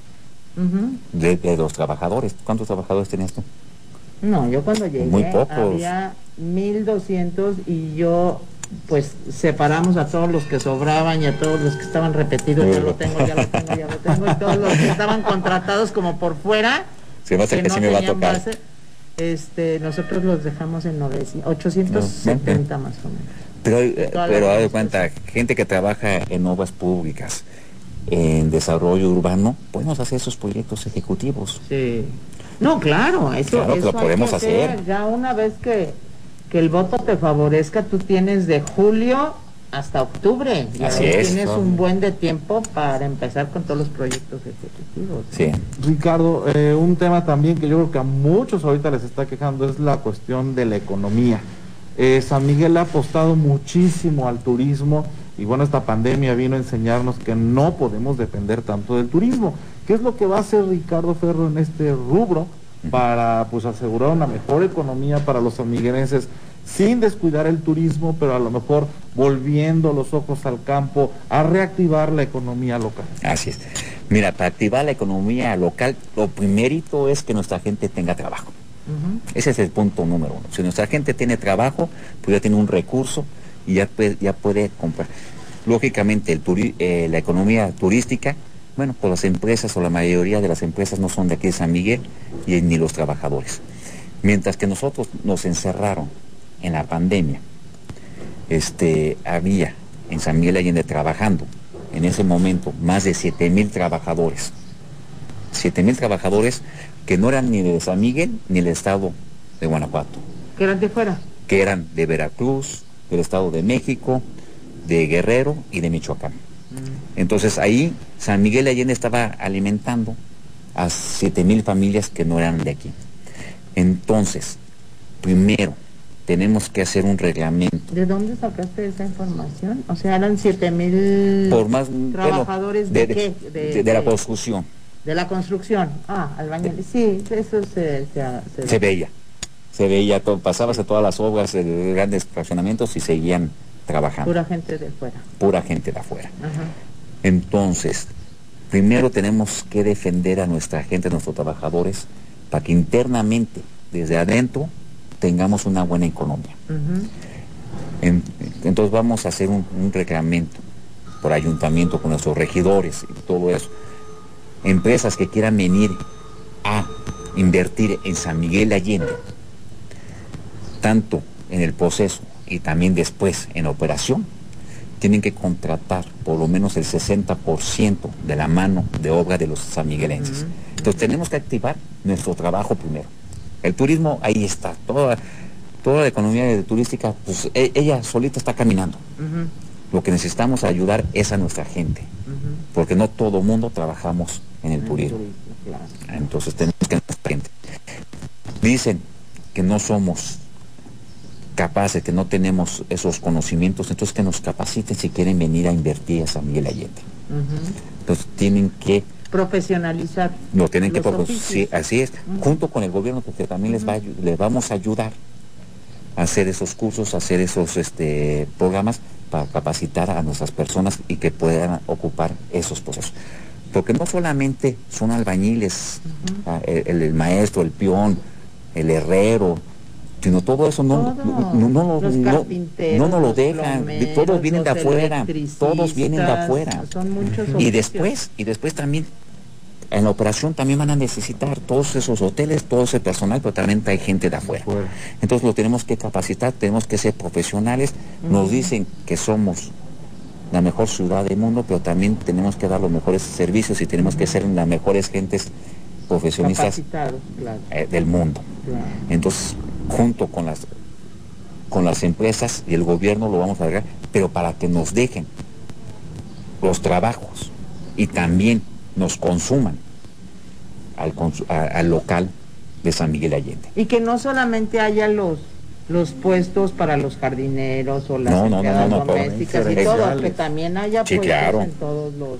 de, los trabajadores, ¿cuántos trabajadores tenías tú? No, yo cuando llegué Muy pocos. había 1200 y yo pues separamos a todos los que sobraban y a todos los que estaban repetidos, ya lo tengo, ya lo tengo, ya lo tengo, y todos los que estaban contratados como por fuera, que, no me va a tocar. este, nosotros los dejamos en 870 más o menos. Pero, pero de cuenta, gente que trabaja en obras públicas, en desarrollo urbano, podemos hacer esos proyectos ejecutivos. Sí. No, claro, eso, lo podemos hacer. Ya una vez que que el voto te favorezca, tú tienes de julio hasta octubre. Y Así es. Tienes un buen de tiempo para empezar con todos los proyectos ejecutivos. Sí. Ricardo, eh, un tema también que yo creo que a muchos ahorita les está quejando es la cuestión de la economía. Eh, San Miguel ha apostado muchísimo al turismo y bueno, esta pandemia vino a enseñarnos que no podemos depender tanto del turismo. ¿Qué es lo que va a hacer Ricardo Ferro en este rubro? Para pues asegurar una mejor economía para los amiguerenses sin descuidar el turismo, pero a lo mejor volviendo los ojos al campo a reactivar la economía local. Así es. Mira, para activar la economía local, lo primerito es que nuestra gente tenga trabajo. Ese es el punto número uno. Si nuestra gente tiene trabajo, pues ya tiene un recurso y ya puede, ya puede comprar. Lógicamente, el eh, la economía turística bueno, pues las empresas o la mayoría de las empresas no son de aquí de San Miguel y ni los trabajadores. Mientras que nosotros nos encerraron en la pandemia, este, había en San Miguel Allende trabajando en ese momento más de 7 mil trabajadores. 7 mil trabajadores que no eran ni de San Miguel ni del estado de Guanajuato. ¿Que eran de fuera? Que eran de Veracruz, del estado de México, de Guerrero y de Michoacán. Entonces ahí San Miguel Allende estaba alimentando a 7 mil familias que no eran de aquí. Entonces, primero, tenemos que hacer un reglamento. ¿De dónde sacaste esa información? O sea, eran 7 mil trabajadores de, qué? De, la construcción. De la construcción. Ah, albañil. Sí, eso se, se, veía. Se veía, todo, pasabas a todas las obras de grandes fraccionamientos y seguían trabajando. Pura gente de afuera. Pura gente de afuera. Entonces, primero tenemos que defender a nuestra gente, a nuestros trabajadores, para que internamente, desde adentro, tengamos una buena economía. entonces vamos a hacer un, reglamento por ayuntamiento con nuestros regidores y todo eso. Empresas que quieran venir a invertir en San Miguel Allende, tanto en el proceso y también después en operación, tienen que contratar por lo menos el 60% de la mano de obra de los sanmiguelenses. Entonces tenemos que activar nuestro trabajo primero. El turismo ahí está, toda, toda la economía turística, pues e, ella solita está caminando. Lo que necesitamos ayudar es a nuestra gente, porque no todo mundo trabajamos en el turismo. Entonces tenemos que gente. Dicen que no somos capaces, que no tenemos esos conocimientos, entonces que nos capaciten si quieren venir a invertir a San Miguel Allende. Entonces tienen que profesionalizar. No, tienen que sí, así es, junto con el gobierno, porque también les, va, les vamos a ayudar a hacer esos cursos, a hacer esos este, programas para capacitar a nuestras personas y que puedan ocupar esos procesos. Porque no solamente son albañiles, ah, el, maestro, el peón, el herrero, sino todo eso no, no, no, no, no, no, lo dejan, todos vienen de afuera, todos vienen de afuera. y después, y después también en la operación también van a necesitar todos esos hoteles, todo ese personal, pero también hay gente de afuera. Entonces lo tenemos que capacitar, tenemos que ser profesionales. Nos dicen que somos la mejor ciudad del mundo, pero también tenemos que dar los mejores servicios y tenemos que ser las mejores gentes profesionistas eh, del mundo. Entonces, junto con las con las empresas y el gobierno lo vamos a agregar, pero para que nos dejen los trabajos y también nos consuman al, al local de San Miguel Allende. Y que no solamente haya los los puestos para los jardineros o las domésticas y todo, que también haya puestos en todos los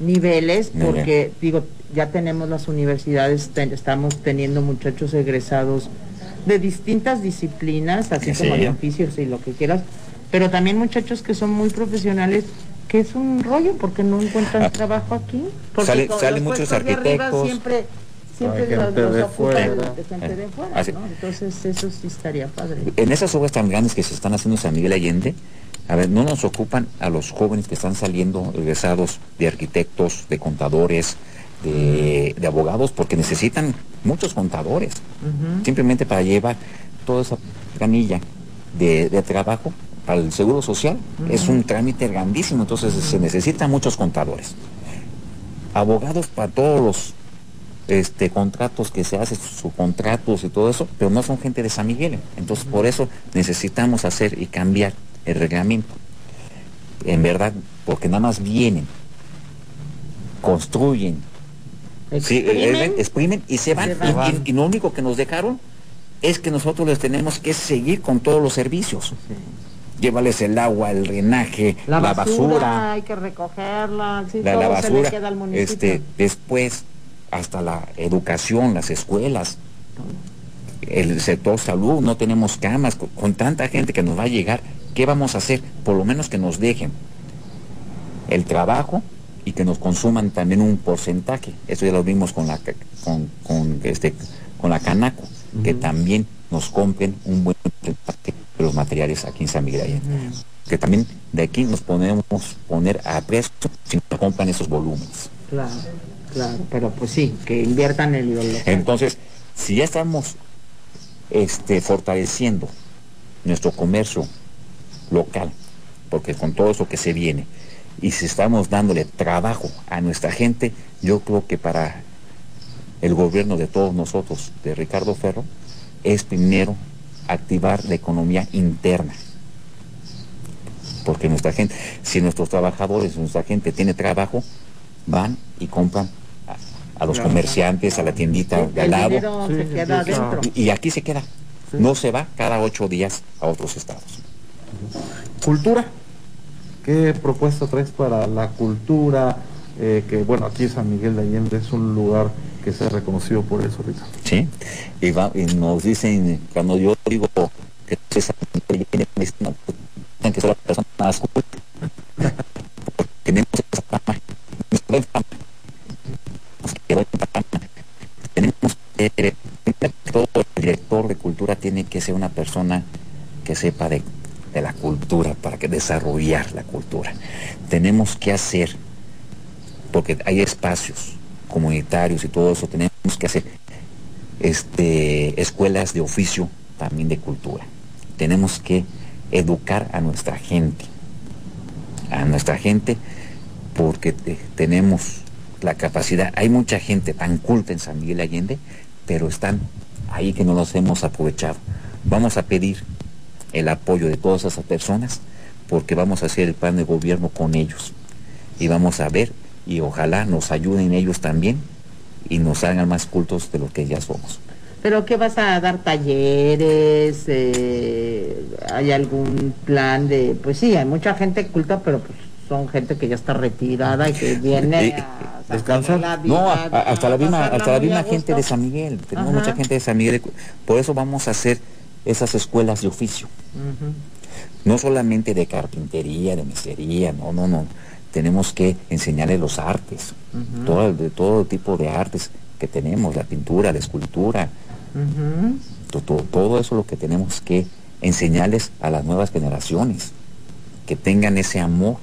niveles, porque digo, ya tenemos las universidades, estamos teniendo muchachos egresados de distintas disciplinas, así como de oficios y lo que quieras, pero también muchachos que son muy profesionales que es un rollo porque no encuentran ah. trabajo aquí. Porque salen muchos arquitectos. siempre siempre los, los de fuera. gente de fuera, ¿no? Entonces eso sí estaría padre. En esas obras tan grandes que se están haciendo en San Miguel Allende, a ver, no nos ocupan a los jóvenes que están saliendo egresados de arquitectos, de contadores, de, abogados, porque necesitan muchos contadores, simplemente para llevar toda esa planilla de, de trabajo para el Seguro Social es un trámite grandísimo, entonces se necesitan muchos contadores. Abogados para todos los este, contratos que se hacen, subcontratos y todo eso, pero no son gente de San Miguel. Entonces por eso necesitamos hacer y cambiar el reglamento. En verdad, porque nada más vienen, construyen, exprimen, y se van. Y, lo único que nos dejaron es que nosotros les tenemos que seguir con todos los servicios llévales el agua, el drenaje, la, basura, Hay que recogerla, la, basura. este, después, hasta la educación, las escuelas, el sector salud, no tenemos camas, con, tanta gente que nos va a llegar, ¿qué vamos a hacer? Por lo menos que nos dejen el trabajo y que nos consuman también un porcentaje. Eso ya lo vimos con la con, con este con la Canaco, que también nos compren un buen porcentaje los materiales aquí en San Miguel Allende. Que también de aquí nos podemos poner a precio si nos compran esos volúmenes. Claro, claro, pero pues sí, que inviertan en el Entonces, si ya estamos este, fortaleciendo nuestro comercio local, porque con todo eso que se viene, y si estamos dándole trabajo a nuestra gente, yo creo que para el gobierno de todos nosotros, de Ricardo Ferro, es primero activar la economía interna. Porque nuestra gente, si nuestros trabajadores, nuestra gente tiene trabajo, van y compran a, los comerciantes, a la tiendita de al lado. y, aquí se queda. No se va cada ocho días a otros estados. Cultura. ¿Qué propuesta traes para la cultura? Eh, que bueno, aquí San Miguel de Allende es un lugar que sea reconocido por eso, Ricardo. Sí, y, va, y, nos dicen, cuando yo digo que esa no, pues, que soy la persona más culta, tenemos esa fama, tenemos que, todo el director de cultura tiene que ser una persona que sepa de, de la cultura, para que desarrollar la cultura. Tenemos que hacer, porque hay espacios, comunitarios y todo eso, tenemos que hacer este, escuelas de oficio también de cultura. Tenemos que educar a nuestra gente, a nuestra gente, porque tenemos la capacidad. Hay mucha gente tan culta en San Miguel Allende, pero están ahí que no los hemos aprovechado. Vamos a pedir el apoyo de todas esas personas porque vamos a hacer el plan de gobierno con ellos y vamos a ver y ojalá nos ayuden ellos también y nos hagan más cultos de lo que ya somos. ¿Pero qué vas a dar talleres? Eh, ¿Hay algún plan de...? Pues sí, hay mucha gente culta, pero pues son gente que ya está retirada y que viene a descansar. no, hasta la misma, hasta la misma gente de San Miguel. Tenemos mucha gente de San Miguel. Por eso vamos a hacer esas escuelas de oficio. No solamente de carpintería, de mesería, no, no, no. Tenemos que enseñarles los artes, todo, de todo tipo de artes que tenemos, la pintura, la escultura, todo, todo eso lo que tenemos que enseñarles a las nuevas generaciones, que tengan ese amor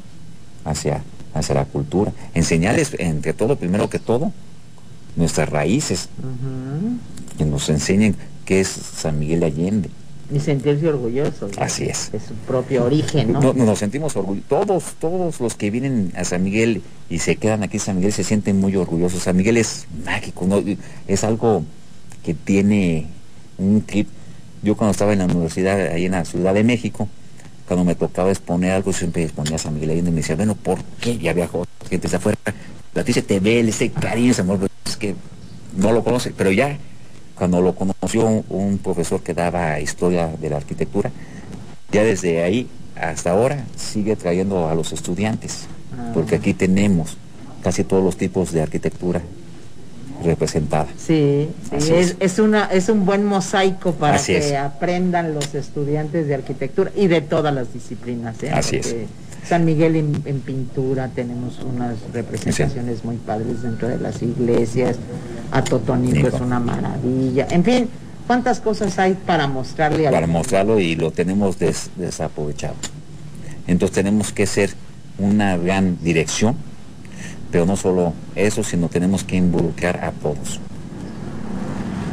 hacia, hacia la cultura, enseñarles entre todo, primero que todo, nuestras raíces, que nos enseñen qué es San Miguel de Allende. Y sentirse orgulloso. Así es. De su propio origen, ¿no? nos sentimos orgullosos. Todos, todos los que vienen a San Miguel y se quedan aquí en San Miguel se sienten muy orgullosos. San Miguel es mágico, ¿no? es algo que tiene un clip. Yo cuando estaba en la universidad, ahí en la Ciudad de México, cuando me tocaba exponer algo, siempre exponía a San Miguel Allende y me decía, bueno, ¿por qué? Ya viajó gente de afuera. La dice, te ve, ese cariño, ese amor, es que no lo conoce, pero ya cuando lo conoció un, profesor que daba historia de la arquitectura, ya desde ahí hasta ahora sigue trayendo a los estudiantes, ah. porque aquí tenemos casi todos los tipos de arquitectura representada. Sí, es, una, es un buen mosaico para que aprendan los estudiantes de arquitectura y de todas las disciplinas. ¿eh? Así es. San Miguel en, pintura tenemos unas representaciones muy padres dentro de las iglesias. A Totonico es una maravilla. En fin, ¿cuántas cosas hay para mostrarle a Para mostrarlo y lo tenemos desaprovechado. Entonces tenemos que ser una gran dirección, pero no solo eso, sino tenemos que involucrar a todos.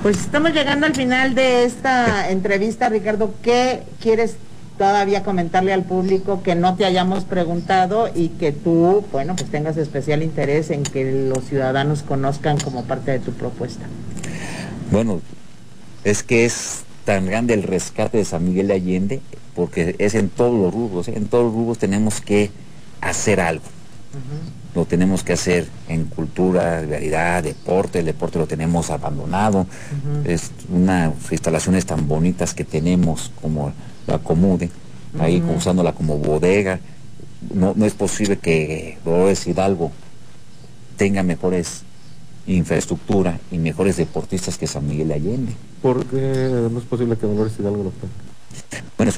Pues estamos llegando al final de esta entrevista, Ricardo. ¿Qué quieres todavía comentarle al público que no te hayamos preguntado y que tú, bueno, pues tengas especial interés en que los ciudadanos conozcan como parte de tu propuesta. Bueno, es que es tan grande el rescate de San Miguel de Allende porque es en todos los rubros, ¿eh? en todos los rubros tenemos que hacer algo. Lo tenemos que hacer en cultura, realidad, deporte, el deporte lo tenemos abandonado, es unas instalaciones tan bonitas que tenemos como la Comude, ahí usándola como bodega. No, no es posible que Dolores Hidalgo tenga mejores infraestructura y mejores deportistas que San Miguel Allende. ¿Por qué no es posible que Dolores Hidalgo lo tenga? Bueno,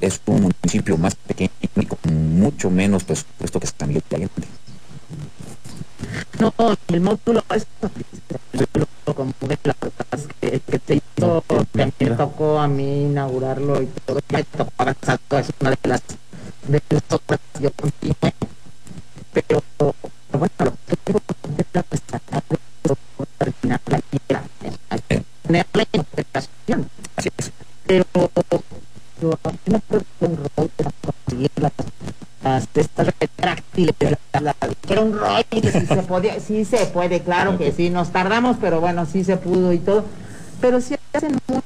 es, un municipio más pequeño y con mucho menos presupuesto que San Miguel Allende. No, el módulo es como la que, que se hizo, que a mí me tocó a mí inaugurarlo y todo, me tocó avanzar, es una de las de las obras que yo continué, pero bueno, lo que tengo que hacer es terminar la tierra, tener la interpretación, pero yo no puedo conseguir las las estas retráctiles era un rollo que sí se podía sí se puede claro que sí nos tardamos pero bueno sí se pudo y todo pero sí hacen muy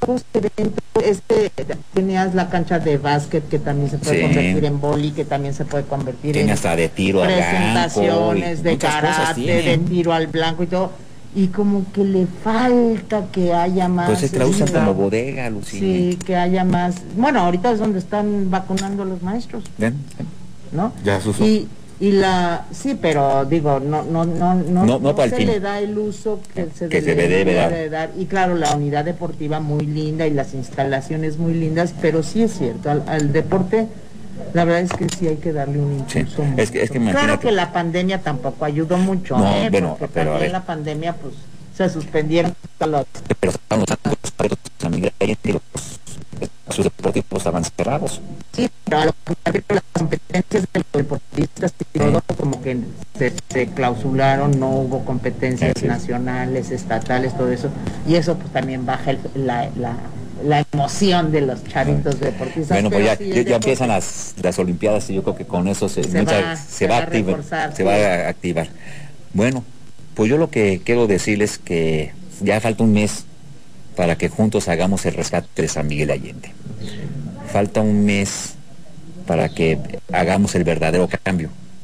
pocos eventos este tenías la cancha de básquet que también se puede convertir en boli que también se puede convertir en hasta de tiro presentaciones de karate de tiro al blanco y todo y como que le falta que haya más. Pues es que la usan como bodega, Lucía. Sí, que haya más. Bueno, ahorita es donde están vacunando a los maestros. Bien, ¿No? Ya se Y, y la sí pero digo no no no no, no, no se le da el uso que se, debe, dar. y claro la unidad deportiva muy linda y las instalaciones muy lindas pero sí es cierto al deporte la verdad es que sí hay que darle un impulso. Es que, es que claro que la pandemia tampoco ayudó mucho, no, ¿eh? Bueno, Porque pero también la pandemia pues se suspendieron los... Pero estamos los sus deportivos estaban cerrados. Sí, pero a lo que las competencias de los deportistas y todo como que se, se, clausuraron, no hubo competencias nacionales, estatales, todo eso, y eso pues también baja el, la, la la emoción de los chavitos deportistas. Bueno, pues ya, ya, empiezan las, las Olimpiadas y yo creo que con eso se, se, va, se va, a activar, se va a activar. Bueno, pues yo lo que quiero decirles que ya falta un mes para que juntos hagamos el rescate de San Miguel Allende. Falta un mes para que hagamos el verdadero cambio